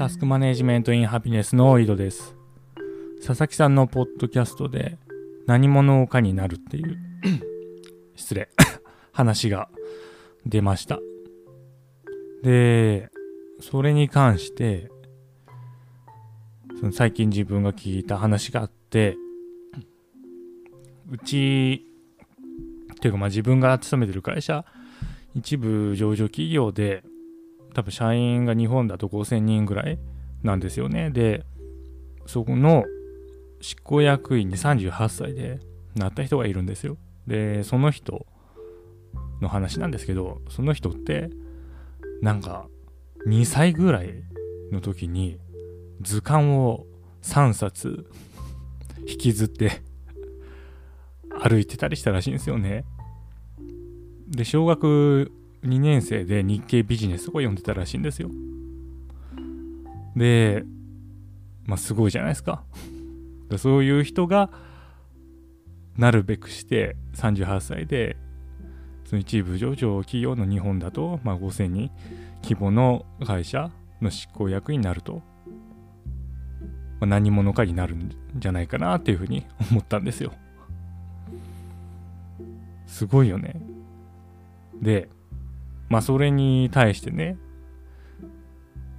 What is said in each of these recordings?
タスクマネジメントインハピネスの井戸です。佐々木さんのポッドキャストで何者かになるっていう 失礼 話が出ました。で、それに関してその最近自分が聞いた話があってうちっていうかまあ自分が勤めてる会社一部上場企業で多分社員が日本だと5000人ぐらいなんですよね。でそこの執行役員に38歳でなった人がいるんですよ。でその人の話なんですけどその人ってなんか2歳ぐらいの時に図鑑を3冊引きずって 歩いてたりしたらしいんですよね。で小学2年生で日経ビジネスを読んでたらしいんですよ。でまあすごいじゃないですか。そういう人がなるべくして38歳でその一部上場企業の日本だと、まあ、5000人規模の会社の執行役になると、まあ、何者かになるんじゃないかなっていうふうに思ったんですよ。すごいよね。でまあそれに対してね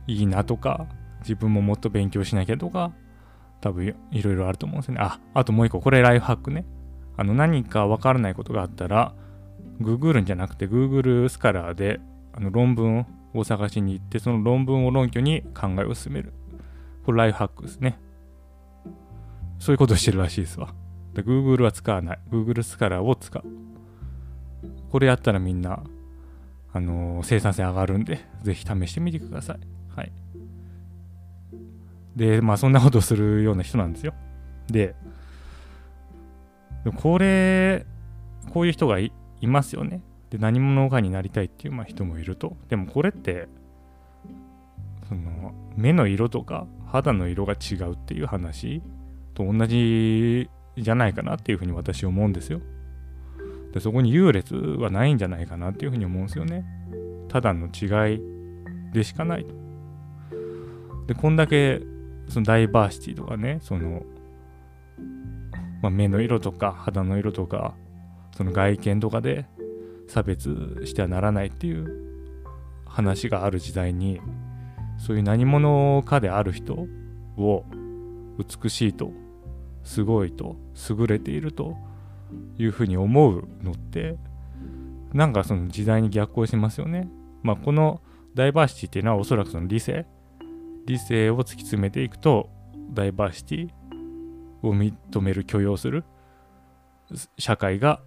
いいなとか自分ももっと勉強しなきゃとか多分いろいろあると思うんですよね。ああともう一個これライフハックね。あの何かわからないことがあったらググるんじゃなくて Google スカラーであの論文を探しに行ってその論文を論拠に考えを進める。これライフハックですね。そういうことをしてるらしいですわ。Google は使わない。Google スカラーを使う。これやったらみんなあの生産性上がるんで、ぜひ試してみてください。はい。で、まあそんなことするような人なんですよ。で、これ、こういう人がいいますよね。で、何者かになりたいっていう、まあ、人もいると。でもこれって、その、目の色とか肌の色が違うっていう話と同じじゃないかなっていうふうに私思うんですよ。でそこに優劣はないんじゃないかなっていうふうに思うんですよね。ただの違いでしかないと。で、こんだけそのダイバーシティとかね、その、まあ、目の色とか肌の色とか、その外見とかで差別してはならないっていう話がある時代に、そういう何者かである人を美しいと、すごいと、優れていると、いうふうに思うのってなんかその時代に逆行しますよね。まあこのダイバーシティっていうのはおそらくその理性理性を突き詰めていくとダイバーシティを認める許容する社会が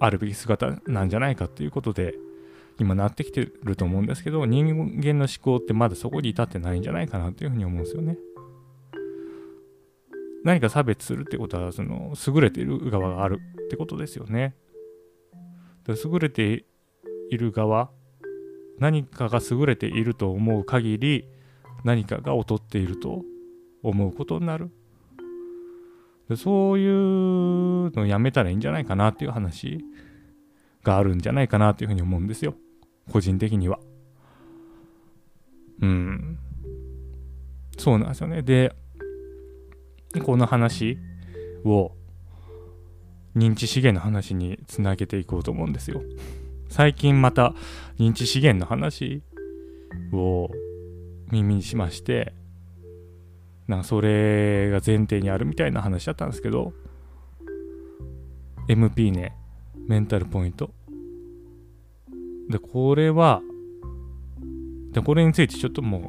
あるべき姿なんじゃないかっていうことで今なってきてると思うんですけど人間の思考ってまだそこに至ってないんじゃないかなっていうふうに思うんですよね。何か差別するってことはその優れている側があるってことですよね。優れている側何かが優れていると思う限り何かが劣っていると思うことになる。でそういうのをやめたらいいんじゃないかなっていう話があるんじゃないかなっていうふうに思うんですよ。個人的には。うん。そうなんですよね。で、この話を認知資源の話につなげていこうと思うんですよ。最近また認知資源の話を耳にしまして、なんかそれが前提にあるみたいな話だったんですけど、MP ね、メンタルポイント。で、これは、で、これについてちょっともう、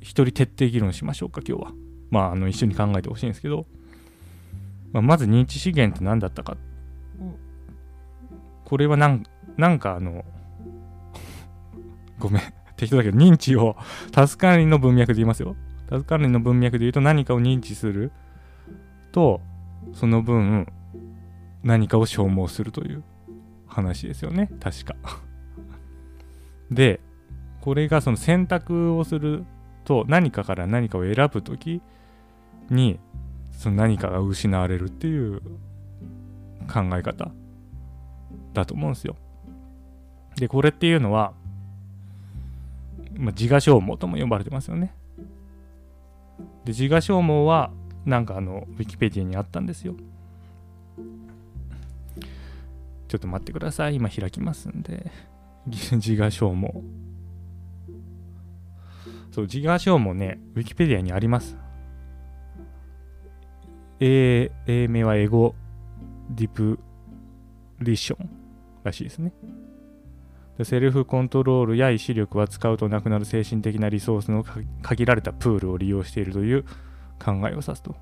一人徹底議論しましょうか、今日は。まあ、あの一緒に考えてほしいんですけど、まあ、まず認知資源って何だったか。これはなんなんかあの、ごめん、適当だけど、認知を、タスカリの文脈で言いますよ。タスカリの文脈で言うと何かを認知すると、その分、何かを消耗するという話ですよね、確か。で、これがその選択をすると何かから何かを選ぶときにその何かが失われるっていう考え方だと思うんですよ。で、これっていうのはまあ、自我消耗とも呼ばれてますよね。で、自我消耗は、なんかあの、ウィキペディアにあったんですよ。ちょっと待ってください。今開きますんで。自我消耗。そう、自我消耗ね、ウィキペディアにあります。英英名はエゴディプリションらしいですね。セルフコントロールや意志力は使うとなくなる精神的なリソースの限られたプールを利用しているという考えを指すと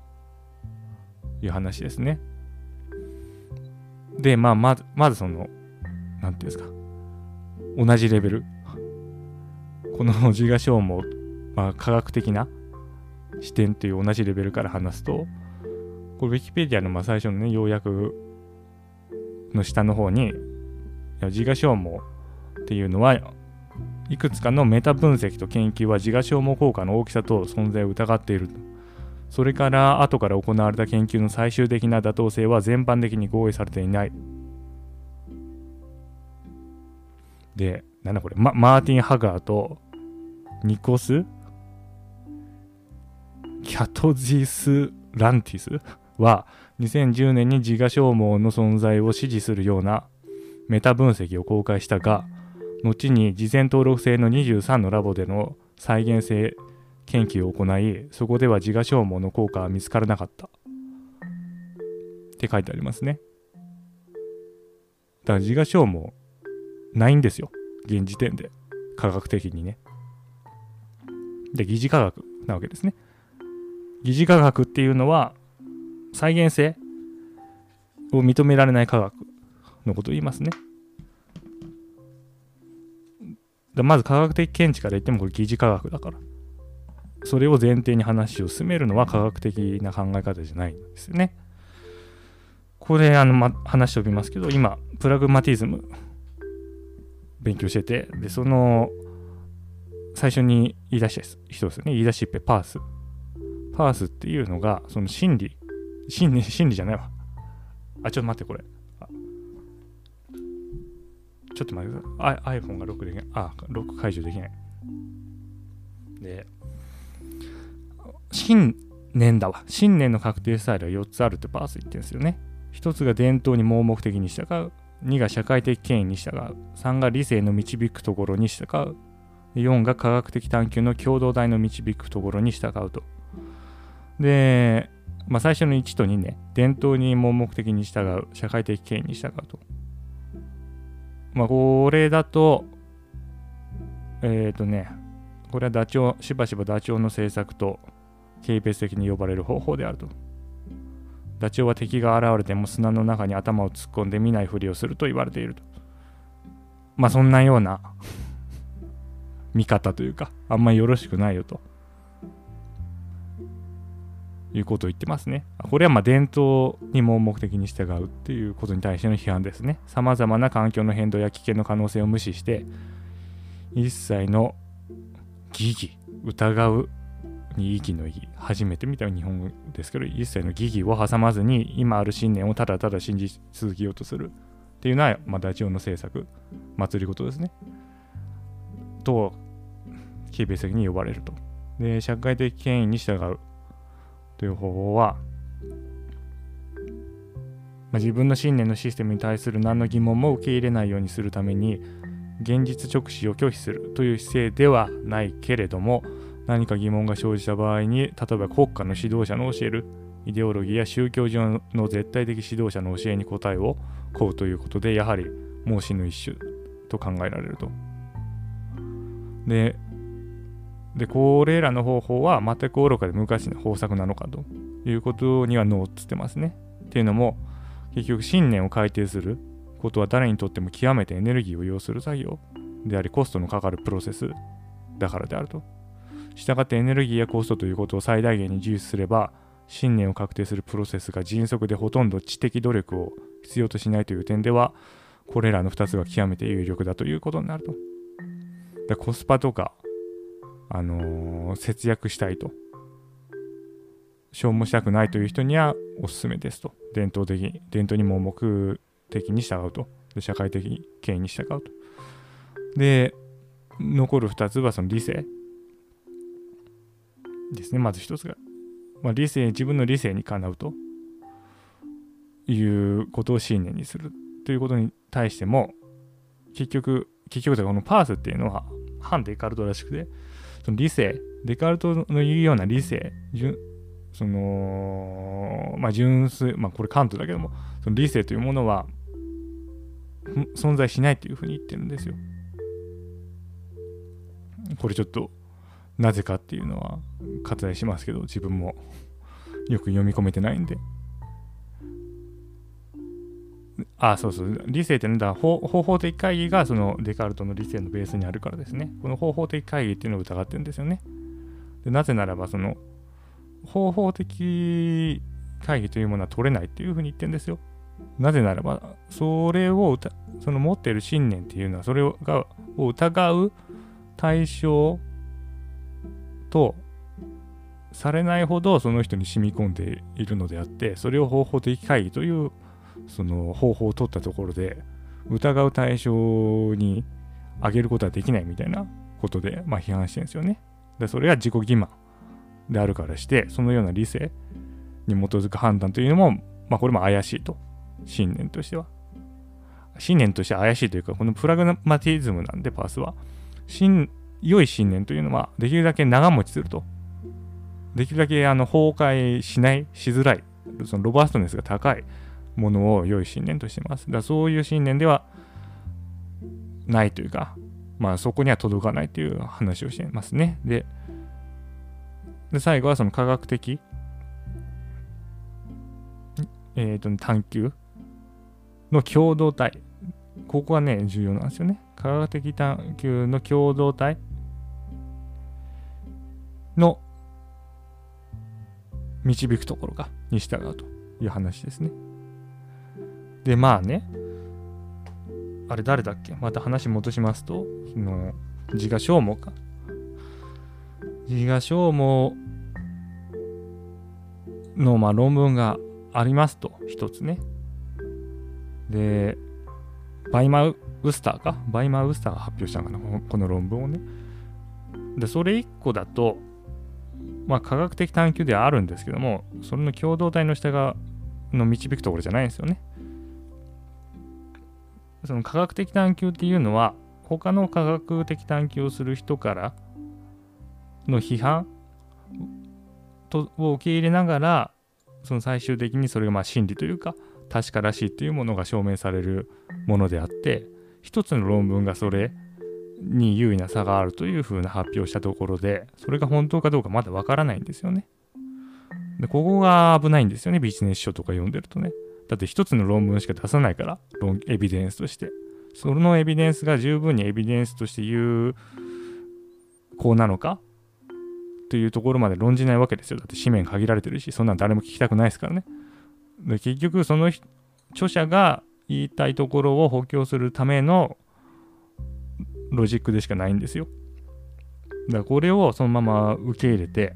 いう話ですね。で、まあ、まず、まずその、なんていうんですか、同じレベル。この自我消耗、まあ、科学的な視点という同じレベルから話すと、これ、ウィキペディアのまあ最初のね、要約の下の方に、自我消耗っていうのはいくつかのメタ分析と研究は自我消耗効果の大きさと存在を疑っているそれから後から行われた研究の最終的な妥当性は全般的に合意されていない。でなんだこれ、ま、マーティン・ハガーとニコス・キャトジス・ランティス？は2010年に自我消耗の存在を支持するようなメタ分析を公開したが後に事前登録制の23のラボでの再現性研究を行いそこでは自我消耗の効果は見つからなかった。って書いてありますね。だから自我消耗ないんですよ。現時点で。科学的にね。で疑似科学なわけですね。疑似科学っていうのは再現性を認められない科学のことを言いますねまず科学的見地から言ってもこれ疑似科学だから。それを前提に話を進めるのは科学的な考え方じゃないんですよね。これ、あの、ま、話飛びますけど、今、プラグマティズム勉強してて、で、その、最初に言い出した人ですよね。言い出しっぺ、パース。パースっていうのが、その心理、心理、心理じゃないわ。あ、ちょっと待って、これ。ちょっと待ってください。iPhone がロックできない。あ、ロック解除できない。で、新年だわ。新年の確定スタイルは4つあるってパース言ってるんですよね。1つが伝統に盲目的に従う。2が社会的権威に従う。3が理性の導くところに従う。4が科学的探求の共同体の導くところに従うと。で、まあ、最初の1と2ね、伝統に盲目的に従う、社会的権威に従うと。まあ、これだと、えっ、ー、とね、これはダチョウ、しばしばダチョウの政策と軽蔑的に呼ばれる方法であると。ダチョウは敵が現れても砂の中に頭を突っ込んで見ないふりをすると言われていると。まあそんなような見方というか、あんまりよろしくないよと。いうことを言ってますね。これはまあ伝統に盲目的に従うっていうことに対しての批判ですね。さまざまな環境の変動や危険の可能性を無視して、一切の疑義、疑うに意義の意義、初めて見た日本語ですけど、一切の疑義を挟まずに、今ある信念をただただ信じ続けようとするっていうのは、まあ、ダチョウの政策、祭り事ですね。と、軽蔑的に呼ばれると。で、社会的権威に従うという方法は、まあ、自分の信念のシステムに対する何の疑問も受け入れないようにするために現実直視を拒否するという姿勢ではないけれども何か疑問が生じた場合に例えば国家の指導者の教えるイデオロギーや宗教上の絶対的指導者の教えに答えを請うということでやはり盲信の一種と考えられると。でで、これらの方法は全く愚かで昔の方策なのかということにはノーっつってますね。っていうのも、結局信念を改定することは誰にとっても極めてエネルギーを要する作業であり、コストのかかるプロセスだからであると。したがってエネルギーやコストということを最大限に重視すれば、信念を確定するプロセスが迅速でほとんど知的努力を必要としないという点では、これらの2つが極めて有力だということになると。でコスパとかあのー、節約したいと。消耗したくないという人にはおすすめですと。伝統的、伝統に盲目的に従うと。で社会的権威に従うと。で、残る2つはその理性ですねまず1つが、まあ、理性自分の理性にかなうということを信念にするということに対しても結局結局このパースっていうのは反デカルトらしくてその理性デカルトの言うような理性そのまあ純粋まあこれカントだけどもその理性というものは存在しないというふうに言ってるんですよ。これちょっとなぜかっていうのは割愛しますけど自分もよく読み込めてないんで。あ、そうそう。理性ってのは方法的会議がそのデカルトの理性のベースにあるからですね。この方法的会議っていうのを疑ってるんですよね。でなぜならば、その方法的会議というものは取れないっていうふうに言ってるんですよ。なぜならば、それをその持っている信念っていうのは、それがを疑う対象とされないほどその人に染み込んでいるのであって、それを方法的会議というその方法を取ったところで疑う対象に上げることはできないみたいなことで、まあ、批判してるんですよね。でそれが自己欺瞞であるからしてそのような理性に基づく判断というのも、まあ、これも怪しいと。信念としては。信念として怪しいというかこのプラグマティズムなんでパースは。良い信念というのはできるだけ長持ちすると。できるだけあの崩壊しないしづらい。そのロバーストネスが高い。ものを良い信念としてます。だそういう信念ではないというか、まあそこには届かないという話をしてますね。で、で最後はその科学的、えー、と探求の共同体。ここがね、重要なんですよね。科学的探求の共同体の導くところがに従うという話ですね。で、まあね、あれ誰だっけ？また話戻しますと、その自我消耗か。自我消耗の、まあ、論文がありますと、一つね。で、バイマウスターか？バイマウスターが発表したのかな？この論文をね。で、それ一個だと、まあ、科学的探求ではあるんですけども、それの共同体の下が、の導くところじゃないんですよね。その科学的探求っていうのは他の科学的探求をする人からの批判とを受け入れながらその最終的にそれがまあ真理というか確からしいというものが証明されるものであって一つの論文がそれに優位な差があるというふうな発表したところでそれが本当かどうかまだわからないんですよね。でここが危ないんですよねビジネス書とか読んでるとね。だって一つの論文しか出さないから、エビデンスとして。そのエビデンスが十分にエビデンスとして有効なのか？というところまで論じないわけですよ。だって紙面限られてるし、そんなん誰も聞きたくないですからね。で結局、その著者が言いたいところを補強するためのロジックでしかないんですよ。だからこれをそのまま受け入れて、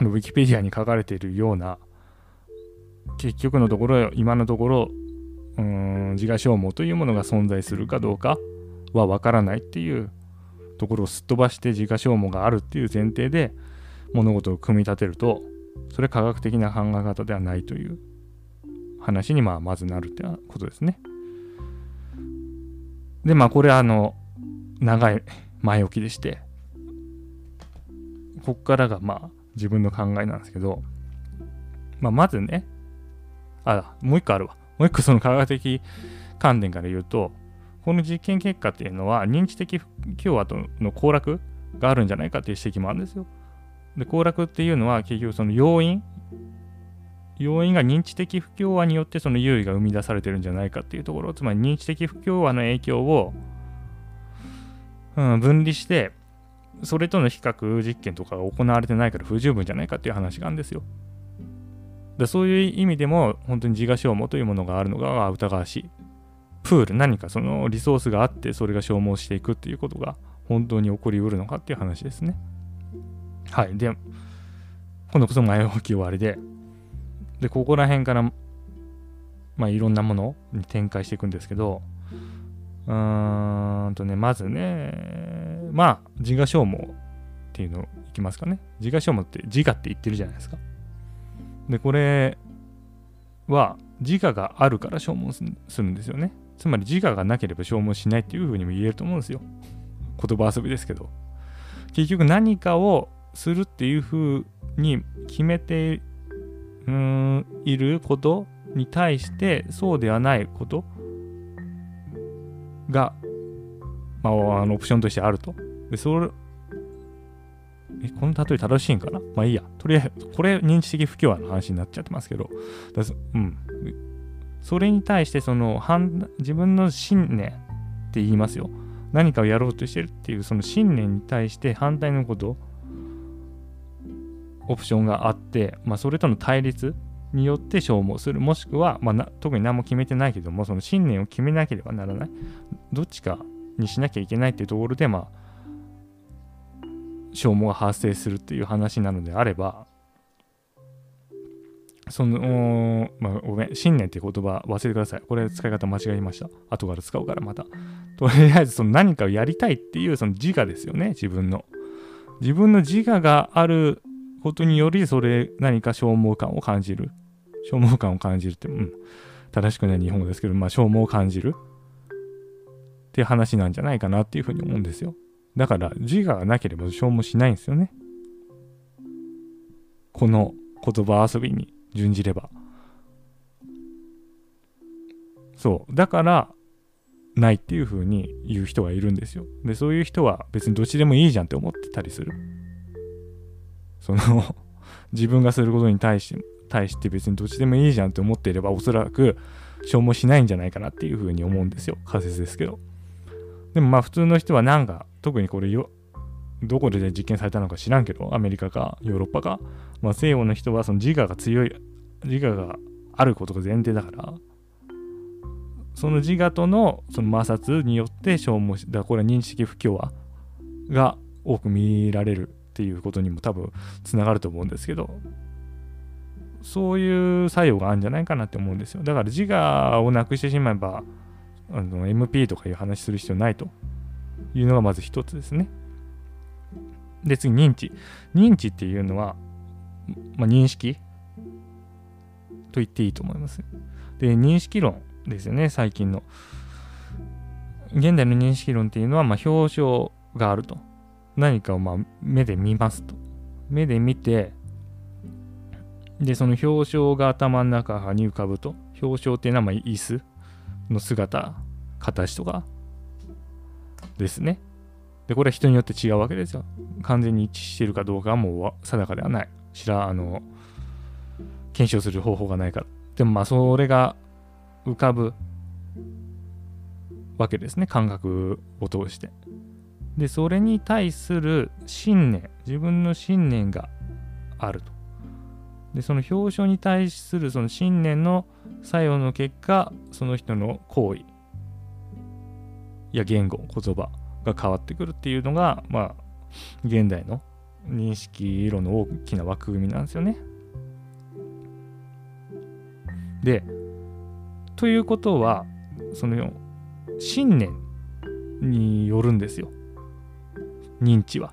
ウィキペディアに書かれているような結局のところ今のところうん自我消耗というものが存在するかどうかはわからないっていうところをすっ飛ばして自我消耗があるっていう前提で物事を組み立てるとそれ科学的な考え方ではないという話にまあまずなるってことですね。でまあこれあの長い前置きでしてここからがまあ自分の考えなんですけど、まあ、まずねあ、もう一個あるわ。もう一個その科学的観点から言うと、この実験結果っていうのは認知的不協和との行楽があるんじゃないかっていう指摘もあるんですよ。で、行楽っていうのは結局その要因、要因が認知的不協和によってその優位が生み出されてるんじゃないかっていうところ、つまり認知的不協和の影響を、うん、分離して、それとの比較実験とかが行われてないから不十分じゃないかっていう話があるんですよ。でそういう意味でも本当に自我消耗というものがあるのが疑わしい。プール、何かそのリソースがあってそれが消耗していくっていうことが本当に起こりうるのかっていう話ですね。はい。で、今度こそ前置き終わりで、で、ここら辺から、まあいろんなものに展開していくんですけど、うーんとね、まずね、まあ自我消耗っていうのいきますかね自我消耗って自我って言ってるじゃないですかでこれは自我があるから消耗するんですよね。つまり自我がなければ消耗しないっていうふうにも言えると思うんですよ。言葉遊びですけど。結局何かをするっていうふうに決めてうんいることに対してそうではないことが、まあ、あのオプションとしてあると。で、そ、え、この例え正しいんかな？まあいいや。とりあえず、これ認知的不協和の話になっちゃってますけど、うん。それに対してその自分の信念って言いますよ。何かをやろうとしてるっていうその信念に対して反対のことオプションがあって、まあ、それとの対立によって消耗するもしくは、まあ、特に何も決めてないけどもその信念を決めなければならないどっちかにしなきゃいけないっていうところでまあ消耗が発生するっていう話なのであればその、まあ、ごめん、信念って言葉忘れてください。これ使い方間違えました。後から使うからまた。とりあえず、その何かをやりたいっていうその自我ですよね、自分の。自分の自我があることにより、それ、何か消耗感を感じる。消耗感を感じるって、うん、正しくない日本語ですけど、まあ、消耗を感じるっていう話なんじゃないかなっていうふうに思うんですよ。だから、自我がなければ消耗しないんですよね。この言葉遊びに準じれば。そう。だから、ないっていうふうに言う人がいるんですよ。で、そういう人は別にどっちでもいいじゃんって思ってたりする。その 自分がすることに対して対して別にどっちでもいいじゃんって思っていればおそらく消耗しないんじゃないかなっていうふうに思うんですよ仮説ですけどでもまあ普通の人はなんか特にこれよどこで実験されたのか知らんけどアメリカかヨーロッパか、まあ、西洋の人はその自我が強い自我があることが前提だからその自我とのその摩擦によって消耗しだこれは認知的不協和が多く見られるっていうことにも多分つながると思うんですけどそういう作用があるんじゃないかなって思うんですよ。だから自我をなくしてしまえば、あの MP とかいう話する必要ないというのがまず一つですね。で、次、認知。認知っていうのは、まあ、認識？と言っていいと思います。で、認識論ですよね、最近の。現代の認識論っていうのは、まあ、表彰があると。何かをまあ目で見ますと。目で見て、で、その表彰が頭の中に浮かぶと、表彰っていうのはまあ椅子の姿、形とかですね。で、これは人によって違うわけですよ。完全に一致しているかどうかはもう定かではない。知ら、あの、検証する方法がないから。でもまあ、それが浮かぶわけですね。感覚を通して。で、それに対する信念、自分の信念があると。でその表彰に対するその信念の作用の結果その人の行為や言語言葉が変わってくるっていうのがまあ現代の認識論の大きな枠組みなんですよね。でということはその信念によるんですよ認知は。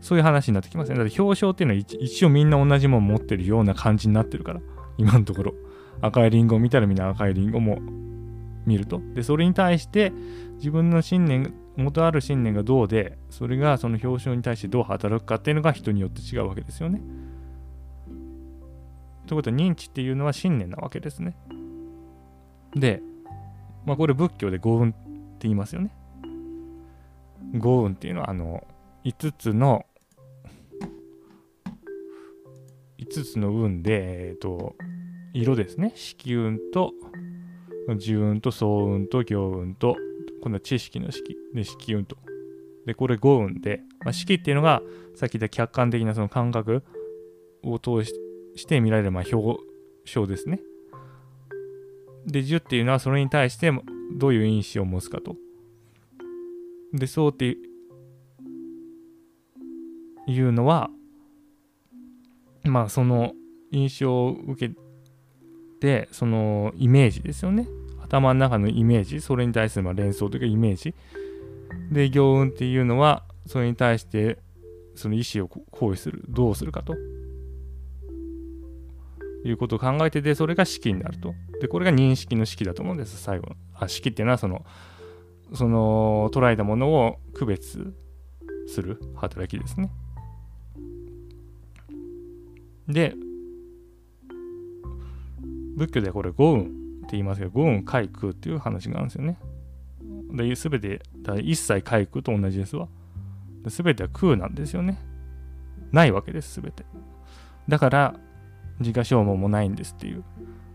そういう話になってきますね。だって表彰っていうのは一応みんな同じもの持ってるような感じになってるから、今のところ。赤いリンゴを見たらみんな赤いリンゴも見ると。で、それに対して自分の信念、元ある信念がどうで、それがその表彰に対してどう働くかっていうのが人によって違うわけですよね。ということは認知っていうのは信念なわけですね。で、まあこれ仏教で五運って言いますよね。五運っていうのはあの5つの5つの運で、えっ、ー、と、色ですね。色運と、自運と総運と行運と、今度は知識の式で色運と。で、これ5運で、まあ、式っていうのが、さっき言った客観的なその感覚を通して見られる、まあ、表彰ですね。で、10っていうのはそれに対してどういう印象を持つかと。で、そうっていうのは、まあその印象を受けてそのイメージですよね。頭の中のイメージそれに対するま連想というかイメージ。で行運っていうのはそれに対してその意思を行為するどうするかと。いうことを考えててそれが式になると。でこれが認識の式だと思うんです最後あ式っていうのはそのその捉えたものを区別する働きですね。で仏教ではこれ五運って言いますけど五運海空っていう話があるんですよね。で全て一切海空と同じですわ。全ては空なんですよね。ないわけです全て。だから自家消耗もないんですっていう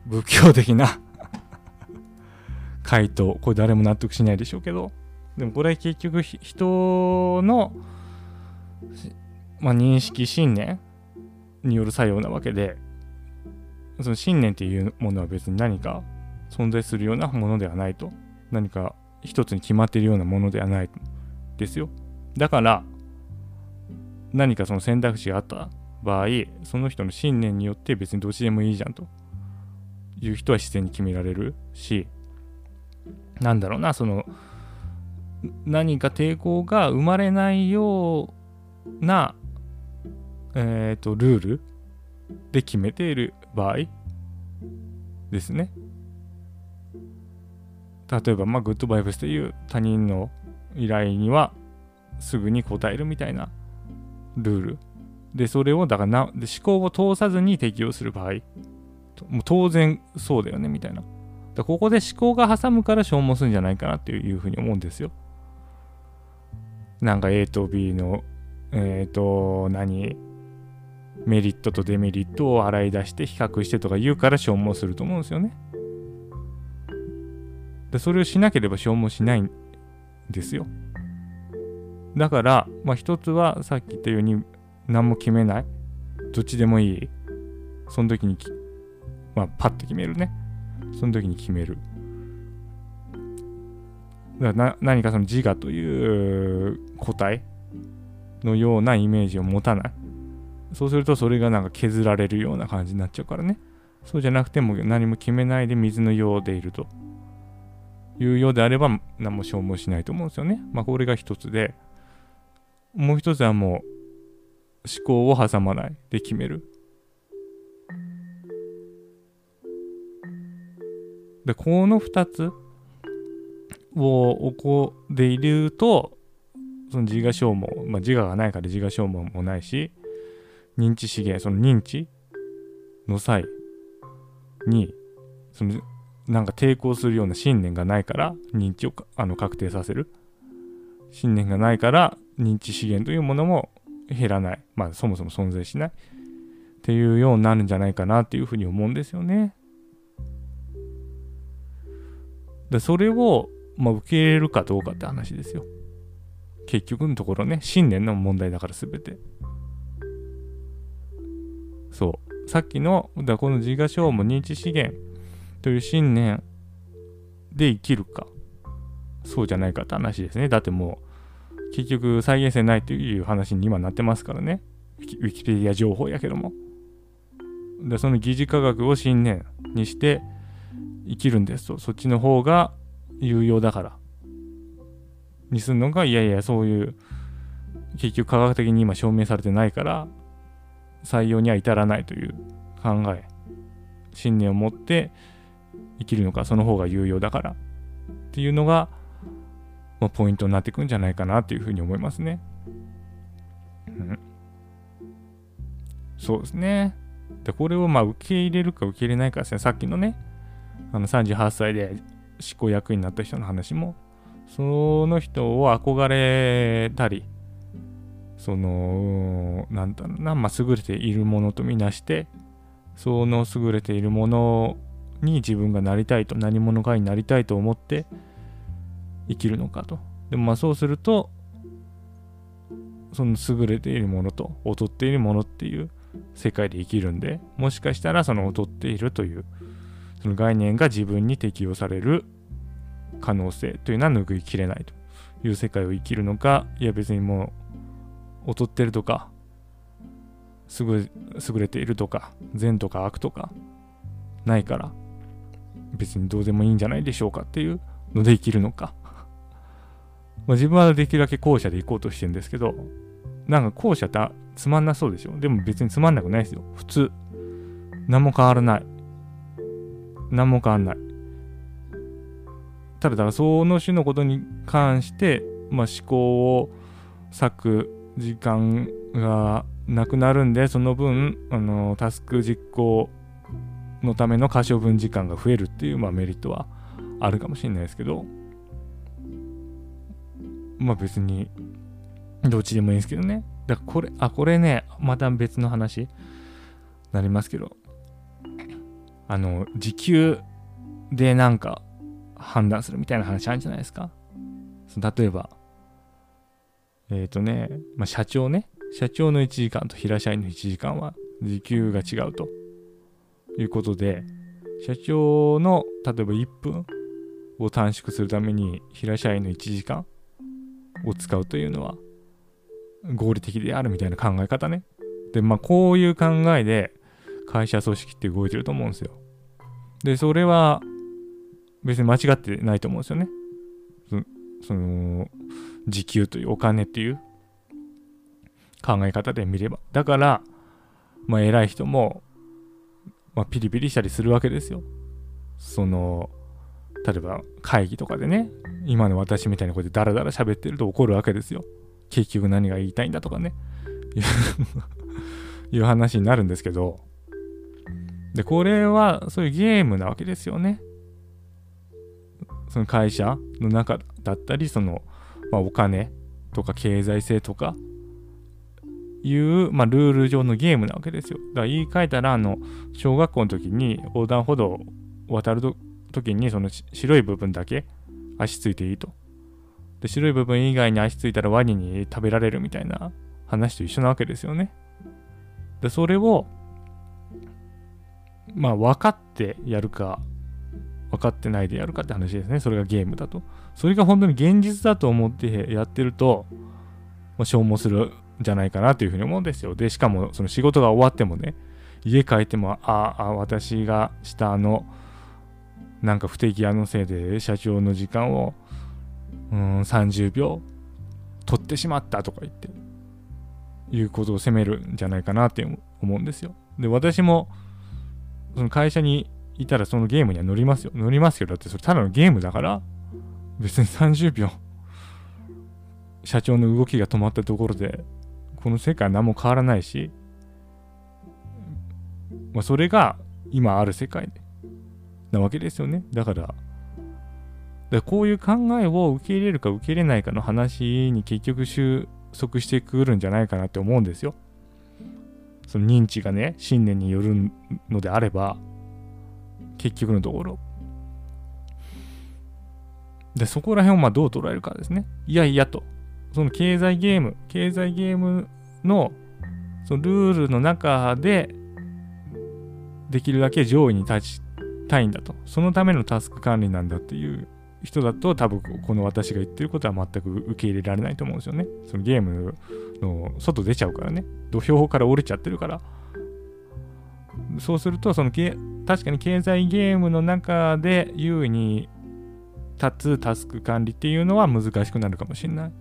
仏教的な回答。これ誰も納得しないでしょうけど。でもこれは結局人の、まあ、認識信念による作用なわけでその信念っていうものは別に何か存在するようなものではないと。何か一つに決まっているようなものではないですよ。だから何かその選択肢があった場合その人の信念によって別にどっちでもいいじゃんと。いう人は自然に決められるしなんだろうなその何か抵抗が生まれないようなえっ、ー、とルールで決めている場合ですね。例えばまあグッドバイブスという他人の依頼にはすぐに答えるみたいなルール。でそれをだからなで思考を通さずに適用する場合もう当然そうだよねみたいな。だここで思考が挟むから消耗するんじゃないかなっていうふうに思うんですよ。なんか A と B のえっ、ー、と何？メリットとデメリットを洗い出して比較してとか言うから消耗すると思うんですよねでそれをしなければ消耗しないんですよだから、まあ一つはさっき言ったように何も決めない。どっちでもいい。その時にまあパッと決めるね。その時に決める。だから何かその自我という個体のようなイメージを持たない。そうするとそれがなんか削られるような感じになっちゃうからね。そうじゃなくても何も決めないで水のようでいるというようであれば何も消耗しないと思うんですよね。まあこれが一つで。もう一つはもう思考を挟まないで決める。で、この二つを起こでいると、その自我消耗、まあ、自我がないから自我消耗もないし、認知資源、その認知の際に、そのなんか抵抗するような信念がないから認知をあの確定させる。信念がないから認知資源というものも減らない。まあそもそも存在しない。っていうようになるんじゃないかなっていうふうに思うんですよね。でそれを、まあ、受け入れるかどうかって話ですよ。結局のところね、信念の問題だから全て。そう。さっきの、だこの自我消耗認知資源という信念で生きるか、そうじゃないかって話ですね。だってもう、結局再現性ないという話に今なってますからね。ウィキペディア情報やけども。でその疑似科学を信念にして生きるんですと。そっちの方が有用だから。にするのが、いやいや、そういう、結局科学的に今証明されてないから、採用には至らないという考え、信念を持って生きるのか、その方が有用だからっていうのが、まあ、ポイントになっていくんじゃないかなというふうに思いますね。うん。そうですね。で、これをまあ受け入れるか受け入れないかですね。さっきのね、あの38歳で執行役員になった人の話も、その人を憧れたり、その、なんだろうな、まあ、優れているものとみなして、その優れているものに自分がなりたいと、何者かになりたいと思って、生きるのかと。でもまあそうすると、その優れているものと劣っているものっていう世界で生きるんで、もしかしたらその劣っているという、その概念が自分に適用される可能性というのは拭いきれないという世界を生きるのか、いや別にもう劣ってるとか、優れているとか、善とか悪とかないから、別にどうでもいいんじゃないでしょうかっていうので生きるのか。ま、自分はできるだけ後者で行こうとしてるんですけど、なんか後者ってつまんなそうでしょ？でも別につまんなくないですよ。普通。何も変わらない。何も変わらない。ただ、だからその種のことに関して、まあ、思考を割く時間がなくなるんで、その分、あのタスク実行のための可処分時間が増えるっていう、まあ、メリットはあるかもしれないですけど、まあ別に、どっちでもいいんですけどね。だからこれ、あ、これね、また別の話なりますけど、あの、時給でなんか判断するみたいな話あるんじゃないですか。例えば、えっ、ー、とね、まあ、社長ね、社長の1時間と平社員の1時間は時給が違うということで、社長の例えば1分を短縮するために平社員の1時間を使うというのは合理的であるみたいな考え方ね。で、まあこういう考えで会社組織って動いてると思うんですよ。で、それは別に間違ってないと思うんですよね。その、時給というお金っていう考え方で見れば。だから、まあ偉い人も、まあピリピリしたりするわけですよ。その、例えば会議とかでね、今の私みたいなことでダラダラ喋ってると怒るわけですよ。結局何が言いたいんだとかね。いう話になるんですけど、で、これはそういうゲームなわけですよね。その会社の中だったり、その、まあ、お金とか経済性とかいう、まあ、ルール上のゲームなわけですよ。だから言い換えたら、あの、小学校の時に横断歩道を渡る時に、その白い部分だけ足ついていいと。で、白い部分以外に足ついたらワニに食べられるみたいな話と一緒なわけですよね。で、それを、まあ分かってやるか、分かってないでやるかって話ですね。それがゲームだと。それが本当に現実だと思ってやってると、まあ、消耗するんじゃないかなというふうに思うんですよ。で、しかもその仕事が終わってもね、家帰っても、ああ、私がしたあの、なんか不適合のせいで社長の時間を、うん、30秒取ってしまったとか言って、いうことを責めるんじゃないかなって思うんですよ。で、私も、その会社にいたらそのゲームには乗りますよ。乗りますよ。だってそれただのゲームだから、別に30秒、社長の動きが止まったところで、この世界は何も変わらないし、まあ、それが今ある世界なわけですよね。だから、だこういう考えを受け入れるか受け入れないかの話に結局収束してくるんじゃないかなって思うんですよ。その認知がね、信念によるのであれば、結局のところ。で、そこら辺をまどう捉えるかですね。いやいやと。その経済ゲーム、経済ゲームのそのルールの中で、できるだけ上位に立ちたいんだと。そのためのタスク管理なんだっていう人だと、多分この私が言ってることは全く受け入れられないと思うんですよね。そのゲームの外出ちゃうからね。土俵から降りちゃってるから。そうすると、その確かに経済ゲームの中で優位に立つタスク管理っていうのは難しくなるかもしれない。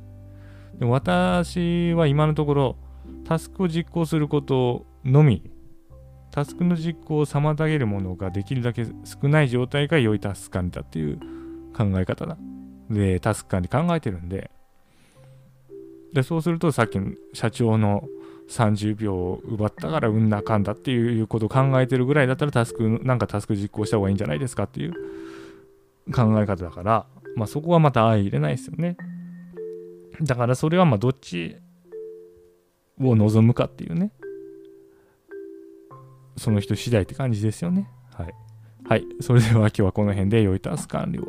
でも私は今のところタスクを実行することのみ、タスクの実行を妨げるものができるだけ少ない状態が良いタスク管理だっていう考え方だ。で、タスク管理考えてるんで、で、そうするとさっきの社長の30秒を奪ったからうんなかんだっていうことを考えてるぐらいだったらタスク、なんかタスク実行した方がいいんじゃないですかっていう考え方だから、まあそこはまた相入れないですよね。だからそれはまあどっちを望むかっていうね。その人次第って感じですよね。はい。はい。それでは今日はこの辺で良いタスク管理を。